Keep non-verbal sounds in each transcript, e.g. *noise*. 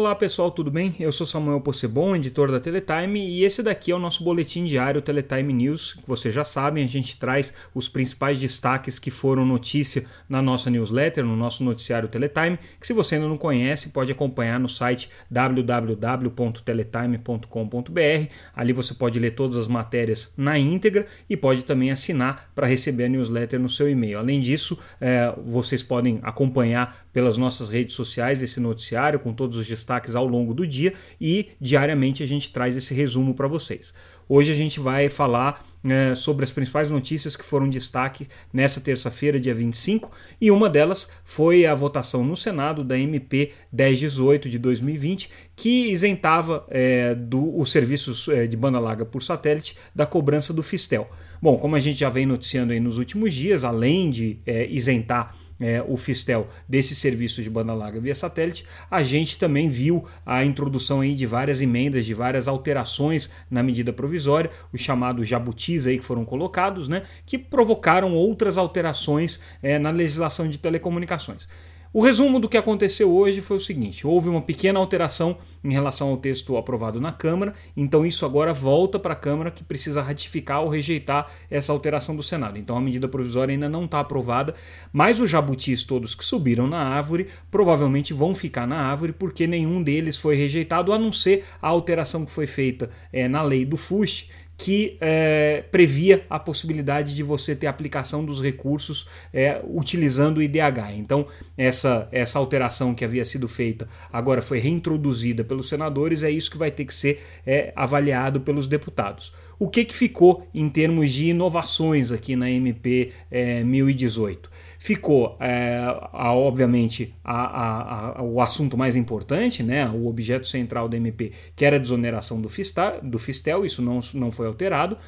Olá pessoal, tudo bem? Eu sou Samuel Possebon, editor da Teletime, e esse daqui é o nosso boletim diário Teletime News. Vocês já sabem, a gente traz os principais destaques que foram notícia na nossa newsletter, no nosso noticiário Teletime, que se você ainda não conhece, pode acompanhar no site www.teletime.com.br. Ali você pode ler todas as matérias na íntegra e pode também assinar para receber a newsletter no seu e-mail. Além disso, é, vocês podem acompanhar pelas nossas redes sociais esse noticiário com todos os destaques ao longo do dia e diariamente a gente traz esse resumo para vocês. Hoje a gente vai falar é, sobre as principais notícias que foram destaque nessa terça-feira, dia 25, e uma delas foi a votação no Senado da MP 1018 de 2020, que isentava é, do, os serviços é, de banda larga por satélite da cobrança do Fistel. Bom, como a gente já vem noticiando aí nos últimos dias, além de é, isentar é, o Fistel desse serviço de banda larga via satélite, a gente também viu a introdução aí de várias emendas, de várias alterações na medida provisória, os chamados aí que foram colocados, né, que provocaram outras alterações é, na legislação de telecomunicações. O resumo do que aconteceu hoje foi o seguinte: houve uma pequena alteração em relação ao texto aprovado na Câmara, então isso agora volta para a Câmara que precisa ratificar ou rejeitar essa alteração do Senado. Então a medida provisória ainda não está aprovada, mas os jabutis todos que subiram na árvore provavelmente vão ficar na árvore porque nenhum deles foi rejeitado, a não ser a alteração que foi feita é, na lei do FUST, que é, previa a possibilidade de você ter aplicação dos recursos é, utilizando o IDH. Então, essa, essa alteração que havia sido feita agora foi reintroduzida pelos senadores, é isso que vai ter que ser é, avaliado pelos deputados. O que, que ficou em termos de inovações aqui na MP 1018? ficou, é, a, obviamente, a, a, o assunto mais importante, né, o objeto central da MP, que era a desoneração do, Fista, do Fistel, isso não, não foi alterado.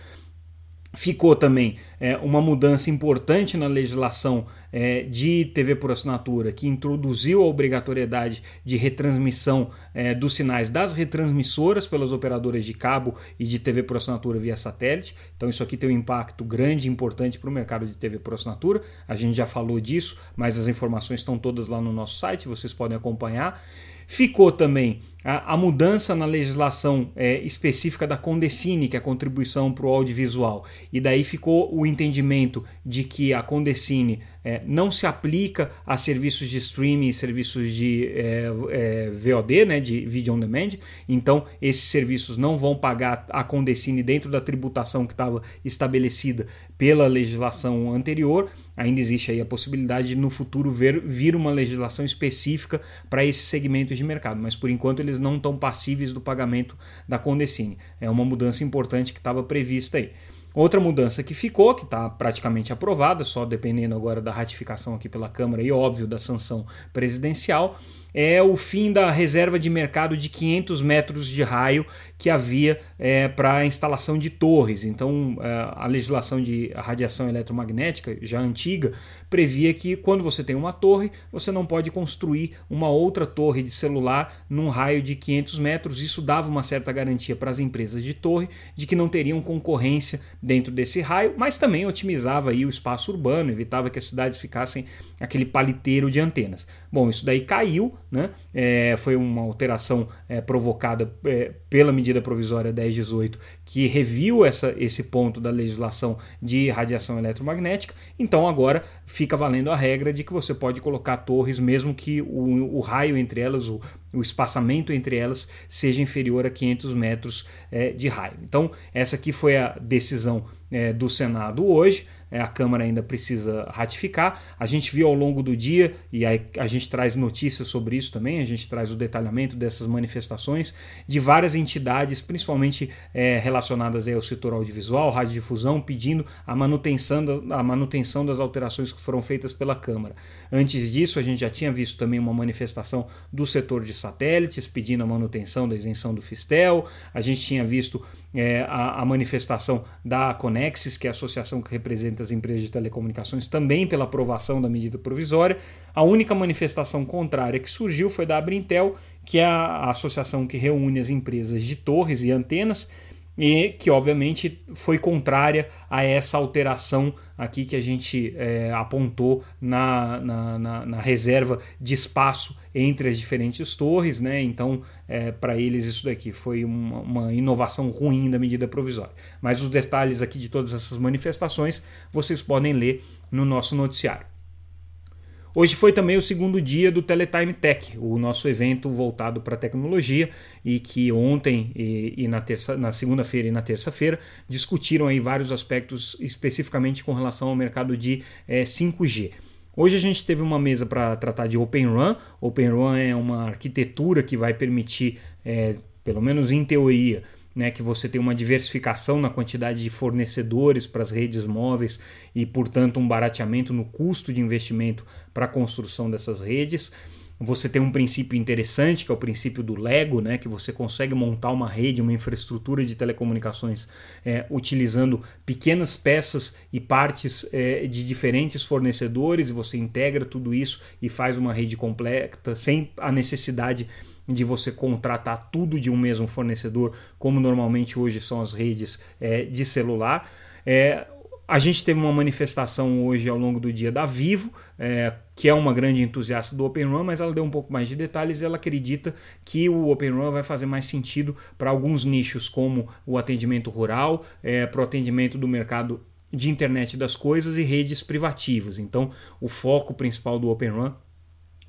Ficou também é, uma mudança importante na legislação é, de TV por assinatura, que introduziu a obrigatoriedade de retransmissão é, dos sinais das retransmissoras pelas operadoras de cabo e de TV por assinatura via satélite. Então, isso aqui tem um impacto grande e importante para o mercado de TV por assinatura. A gente já falou disso, mas as informações estão todas lá no nosso site, vocês podem acompanhar. Ficou também a, a mudança na legislação é, específica da Condecine, que é a contribuição para o audiovisual. E daí ficou o entendimento de que a Condecine é, não se aplica a serviços de streaming e serviços de é, é VOD, né, de Video On Demand. Então, esses serviços não vão pagar a Condecine dentro da tributação que estava estabelecida pela legislação anterior. Ainda existe aí a possibilidade de no futuro ver, vir uma legislação específica para esse segmento de mercado, mas por enquanto eles não estão passíveis do pagamento da Condecine. É uma mudança importante que estava prevista aí. Outra mudança que ficou, que está praticamente aprovada, só dependendo agora da ratificação aqui pela Câmara e, óbvio, da sanção presidencial, é o fim da reserva de mercado de 500 metros de raio que havia é, para a instalação de torres. Então, é, a legislação de radiação eletromagnética, já antiga, previa que quando você tem uma torre, você não pode construir uma outra torre de celular num raio de 500 metros. Isso dava uma certa garantia para as empresas de torre de que não teriam concorrência dentro desse raio, mas também otimizava aí o espaço urbano, evitava que as cidades ficassem aquele paliteiro de antenas. Bom, isso daí caiu, né? É, foi uma alteração é, provocada é, pela medida provisória 1018, que reviu essa, esse ponto da legislação de radiação eletromagnética. Então agora fica valendo a regra de que você pode colocar torres, mesmo que o, o raio entre elas, o, o espaçamento entre elas, seja inferior a 500 metros é, de raio. Então, essa aqui foi a decisão é, do Senado hoje a Câmara ainda precisa ratificar. A gente viu ao longo do dia, e aí a gente traz notícias sobre isso também, a gente traz o detalhamento dessas manifestações de várias entidades, principalmente é, relacionadas ao setor audiovisual, radiodifusão, pedindo a manutenção, da, a manutenção das alterações que foram feitas pela Câmara. Antes disso, a gente já tinha visto também uma manifestação do setor de satélites pedindo a manutenção da isenção do Fistel, a gente tinha visto é, a, a manifestação da Conexis, que é a associação que representa as empresas de telecomunicações também pela aprovação da medida provisória. A única manifestação contrária que surgiu foi da Abrintel, que é a associação que reúne as empresas de torres e antenas, e que obviamente foi contrária a essa alteração aqui que a gente é, apontou na, na, na, na, reserva de espaço entre as diferentes torres, né? Então, é, para eles isso daqui foi uma, uma, inovação ruim da medida provisória. Mas os detalhes aqui de todas essas manifestações vocês podem ler no nosso noticiário. Hoje foi também o segundo dia do Teletime Tech, o nosso evento voltado para tecnologia e que ontem e, e na, na segunda-feira e na terça-feira discutiram aí vários aspectos especificamente com relação ao mercado de é, 5G. Hoje a gente teve uma mesa para tratar de Open Run. Open Run é uma arquitetura que vai permitir, é, pelo menos em teoria, né, que você tem uma diversificação na quantidade de fornecedores para as redes móveis e, portanto, um barateamento no custo de investimento para a construção dessas redes. Você tem um princípio interessante, que é o princípio do Lego, né, que você consegue montar uma rede, uma infraestrutura de telecomunicações é, utilizando pequenas peças e partes é, de diferentes fornecedores, e você integra tudo isso e faz uma rede completa sem a necessidade de de você contratar tudo de um mesmo fornecedor, como normalmente hoje são as redes é, de celular. É, a gente teve uma manifestação hoje ao longo do dia da Vivo, é, que é uma grande entusiasta do Open Run, mas ela deu um pouco mais de detalhes e ela acredita que o Open Run vai fazer mais sentido para alguns nichos, como o atendimento rural, é, para o atendimento do mercado de internet das coisas e redes privativas. Então, o foco principal do Open Run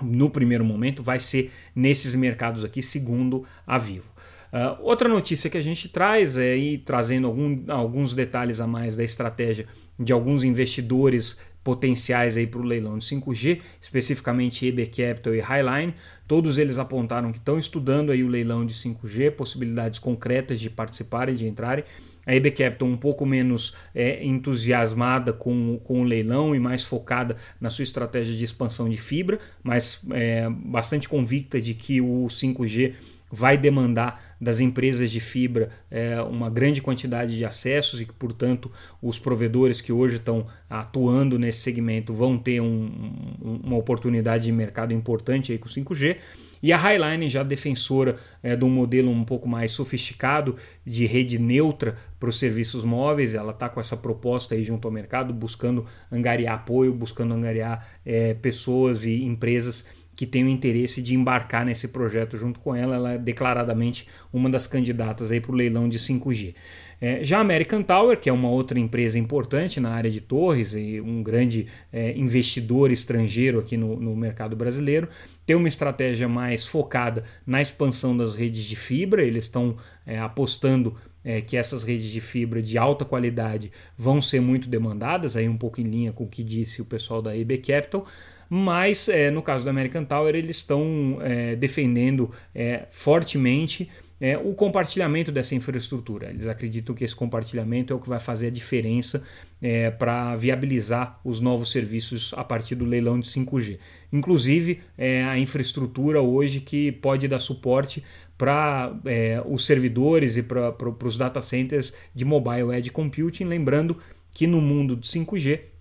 no primeiro momento vai ser nesses mercados aqui, segundo a Vivo. Uh, outra notícia que a gente traz é aí trazendo algum, alguns detalhes a mais da estratégia de alguns investidores potenciais aí para o leilão de 5G, especificamente EB Capital e Highline. Todos eles apontaram que estão estudando aí o leilão de 5G, possibilidades concretas de participarem, de entrarem. A EB Capital um pouco menos é, entusiasmada com, com o leilão e mais focada na sua estratégia de expansão de fibra, mas é, bastante convicta de que o 5G vai demandar das empresas de fibra é, uma grande quantidade de acessos e que, portanto, os provedores que hoje estão atuando nesse segmento vão ter um, um, uma oportunidade de mercado importante aí com o 5G. E a Highline, já defensora é, de um modelo um pouco mais sofisticado de rede neutra para os serviços móveis, ela está com essa proposta aí junto ao mercado, buscando angariar apoio, buscando angariar é, pessoas e empresas que tem o interesse de embarcar nesse projeto junto com ela. Ela é declaradamente uma das candidatas para o leilão de 5G. É, já a American Tower, que é uma outra empresa importante na área de torres e um grande é, investidor estrangeiro aqui no, no mercado brasileiro, tem uma estratégia mais focada na expansão das redes de fibra. Eles estão é, apostando é, que essas redes de fibra de alta qualidade vão ser muito demandadas, aí um pouco em linha com o que disse o pessoal da EB Capital mas é, no caso da American Tower eles estão é, defendendo é, fortemente é, o compartilhamento dessa infraestrutura. Eles acreditam que esse compartilhamento é o que vai fazer a diferença é, para viabilizar os novos serviços a partir do leilão de 5G. Inclusive é, a infraestrutura hoje que pode dar suporte para os servidores e para os data centers de mobile edge computing, lembrando que no mundo de 5G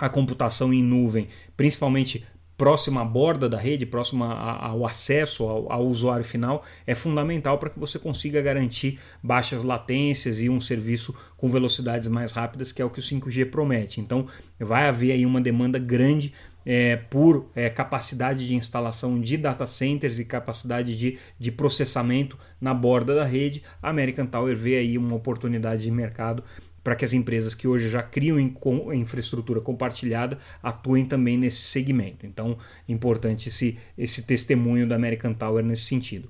a computação em nuvem, principalmente próxima à borda da rede, próxima ao acesso ao, ao usuário final, é fundamental para que você consiga garantir baixas latências e um serviço com velocidades mais rápidas, que é o que o 5G promete. Então, vai haver aí uma demanda grande é, por é, capacidade de instalação de data centers e capacidade de, de processamento na borda da rede. A American Tower vê aí uma oportunidade de mercado para que as empresas que hoje já criam infraestrutura compartilhada atuem também nesse segmento. Então, importante esse, esse testemunho da American Tower nesse sentido.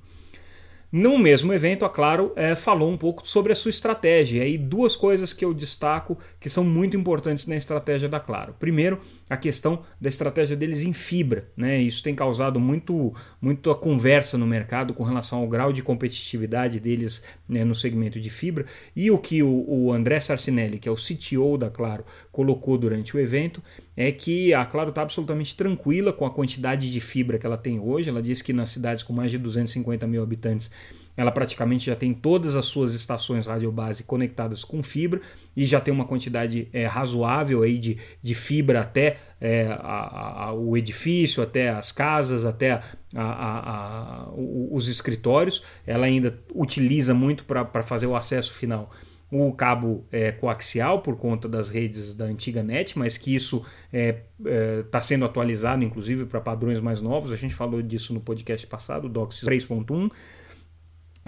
No mesmo evento, a Claro é, falou um pouco sobre a sua estratégia. E duas coisas que eu destaco que são muito importantes na estratégia da Claro. Primeiro, a questão da estratégia deles em fibra. Né? Isso tem causado muito, muito a conversa no mercado com relação ao grau de competitividade deles né, no segmento de fibra. E o que o, o André Sarcinelli, que é o CTO da Claro, colocou durante o evento é que a Claro está absolutamente tranquila com a quantidade de fibra que ela tem hoje. Ela diz que nas cidades com mais de 250 mil habitantes ela praticamente já tem todas as suas estações radiobase conectadas com fibra e já tem uma quantidade é, razoável aí de, de fibra até é, a, a, o edifício, até as casas, até a, os escritórios. Ela ainda utiliza muito para fazer o acesso final o cabo é, coaxial por conta das redes da antiga NET, mas que isso está é, é, tá sendo atualizado, inclusive, para padrões mais novos. A gente falou disso no podcast passado, DOCSIS 3.1.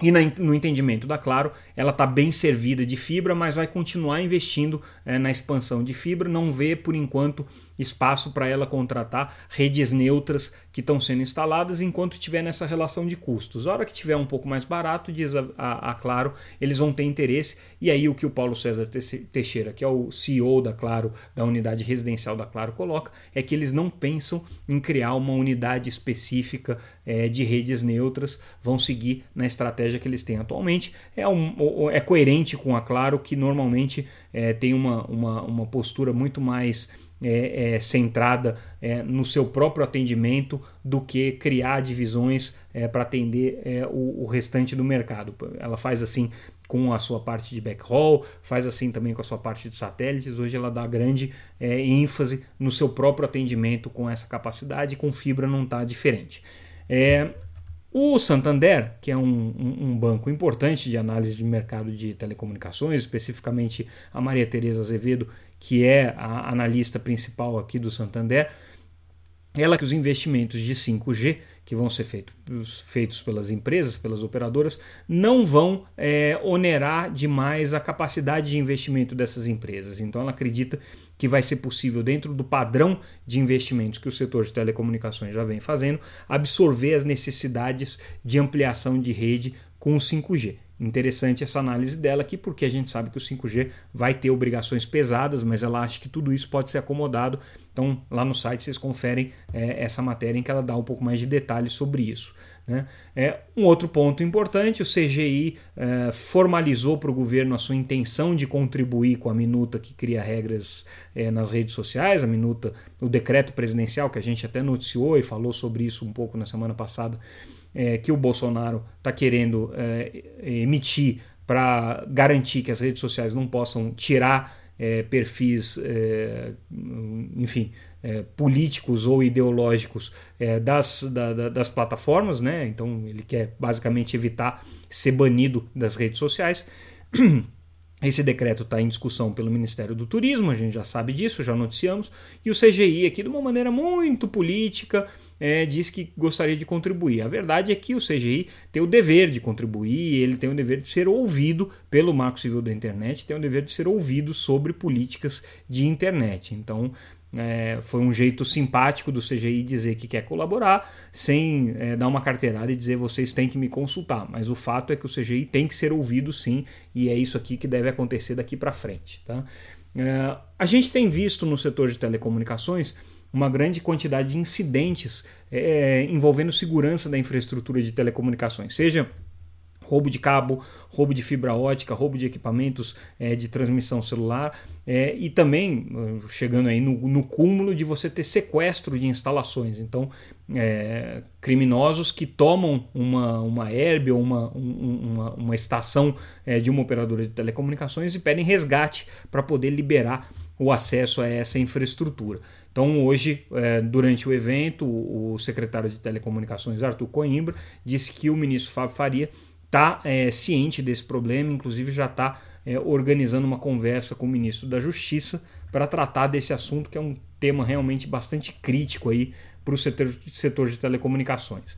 E no entendimento da Claro, ela está bem servida de fibra, mas vai continuar investindo é, na expansão de fibra. Não vê, por enquanto, espaço para ela contratar redes neutras que estão sendo instaladas enquanto estiver nessa relação de custos. A hora que tiver um pouco mais barato, diz a, a, a, Claro, eles vão ter interesse. E aí o que o Paulo César Teixeira, que é o CEO da Claro, da unidade residencial da Claro, coloca, é que eles não pensam em criar uma unidade específica é, de redes neutras, vão seguir na estratégia que eles têm atualmente. É, um, é coerente com a Claro, que normalmente é, tem uma, uma, uma postura muito mais é, é, centrada é, no seu próprio atendimento do que criar divisões é, para atender é, o, o, restante do mercado. Ela faz assim com a sua parte de backhaul, faz assim também com a sua parte de satélites. Hoje ela dá grande é, ênfase no seu próprio atendimento com essa capacidade, com fibra não está diferente. O Santander, que é um, um, um, banco importante de análise de mercado de telecomunicações, especificamente a Maria Tereza Azevedo, que é a analista principal aqui do Santander, ela que os investimentos de 5G que vão ser feitos, feitos pelas empresas, pelas operadoras, não vão é, onerar demais a capacidade de investimento dessas empresas. Então ela acredita que vai ser possível, dentro do padrão de investimentos que o setor de telecomunicações já vem fazendo, absorver as necessidades de ampliação de rede com o 5G. Interessante essa análise dela aqui, porque a gente sabe que o 5G vai ter obrigações pesadas, mas ela acha que tudo isso pode ser acomodado. Então, lá no site vocês conferem é, essa matéria em que ela dá um pouco mais de detalhes sobre isso. Né? É, um outro ponto importante: o CGI é, formalizou para o governo a sua intenção de contribuir com a minuta que cria regras é, nas redes sociais, a minuta, o decreto presidencial, que a gente até noticiou e falou sobre isso um pouco na semana passada é, que o Bolsonaro está querendo é, emitir para garantir que as redes sociais não possam tirar é, perfis, é, enfim, é, políticos ou ideológicos é, das, da, das plataformas, né? Então ele quer basicamente evitar ser banido das redes sociais. *clears throat* Esse decreto está em discussão pelo Ministério do Turismo, a gente já sabe disso, já noticiamos, e o CGI aqui, de uma maneira muito política, é, diz que gostaria de contribuir. A verdade é que o CGI tem o dever de contribuir, ele tem o dever de ser ouvido pelo Marco Civil da Internet, tem o dever de ser ouvido sobre políticas de internet. Então, é, foi um jeito simpático do CGI dizer que quer colaborar, sem é, dar uma carteirada e dizer vocês têm que me consultar. Mas o fato é que o CGI tem que ser ouvido sim, e é isso aqui que deve acontecer daqui para frente. Tá? É, a gente tem visto no setor de telecomunicações uma grande quantidade de incidentes é, envolvendo segurança da infraestrutura de telecomunicações, seja roubo de cabo, roubo de fibra ótica, roubo de equipamentos é, de transmissão celular é, e também uh, chegando aí no, no, cúmulo de você ter sequestro de instalações. Então, é, criminosos que tomam uma, uma herb ou uma, um, uma, uma estação é, de uma operadora de telecomunicações e pedem resgate para poder liberar o acesso a essa infraestrutura. Então, hoje, é, durante o evento, o secretário de Telecomunicações, Arthur Coimbra, disse que o ministro Fábio Faria está é, ciente desse problema, inclusive já está é, organizando uma conversa com o ministro da Justiça para tratar desse assunto, que é um tema realmente bastante crítico aí para o setor, setor de telecomunicações.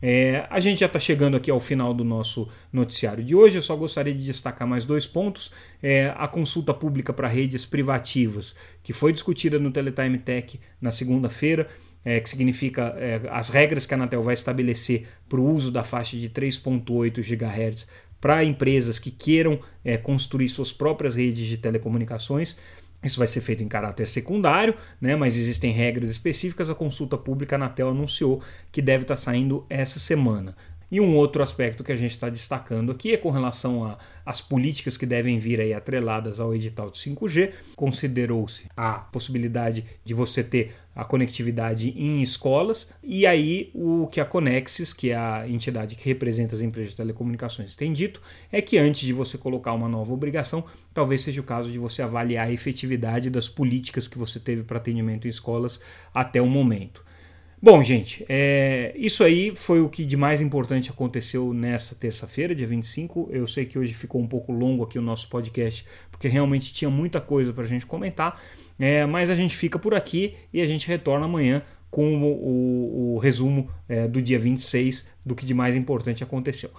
É, a gente já está chegando aqui ao final do nosso noticiário de hoje. Eu só gostaria de destacar mais dois pontos. É, a consulta pública para redes privativas, que foi discutida no Teletime Tech na segunda-feira é, que significa é, as regras que a Anatel vai estabelecer para o uso da faixa de 3.8 GHz para empresas que queiram é, construir suas próprias redes de telecomunicações. Isso vai ser feito em caráter secundário, né, mas existem regras específicas. A consulta pública Anatel anunciou que deve estar saindo essa semana. E um outro aspecto que a gente está destacando aqui é com relação às políticas que devem vir aí atreladas ao edital de 5G. Considerou-se a possibilidade de você ter a conectividade em escolas, e aí o que a Conexis, que é a entidade que representa as empresas de telecomunicações, tem dito é que antes de você colocar uma nova obrigação, talvez seja o caso de você avaliar a efetividade das políticas que você teve para atendimento em escolas até o momento. Bom, gente, é, isso aí foi o que de mais importante aconteceu nessa terça-feira, dia 25. Eu sei que hoje ficou um pouco longo aqui o nosso podcast, porque realmente tinha muita coisa para a gente comentar, é, mas a gente fica por aqui e a gente retorna amanhã com o, o, o resumo é, do dia 26 do que de mais importante aconteceu.